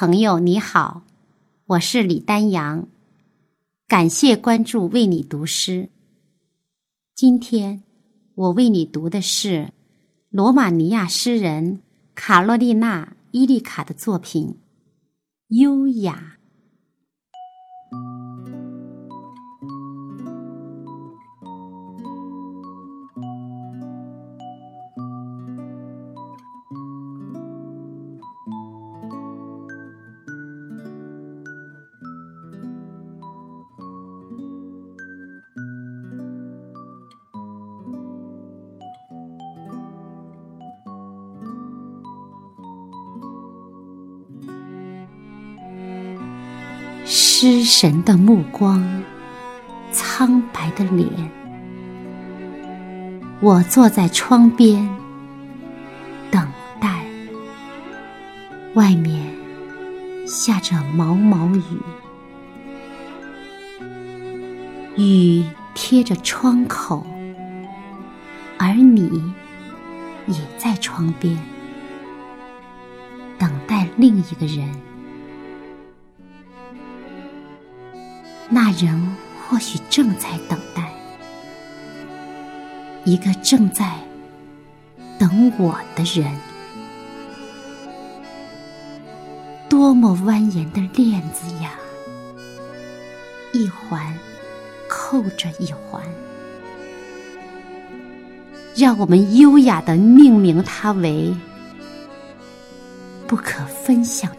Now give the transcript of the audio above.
朋友你好，我是李丹阳，感谢关注为你读诗。今天我为你读的是罗马尼亚诗人卡洛丽娜·伊利卡的作品《优雅》。失神的目光，苍白的脸。我坐在窗边，等待。外面下着毛毛雨，雨贴着窗口，而你也在窗边，等待另一个人。那人或许正在等待一个正在等我的人。多么蜿蜒的链子呀，一环扣着一环。让我们优雅的命名它为不可分享。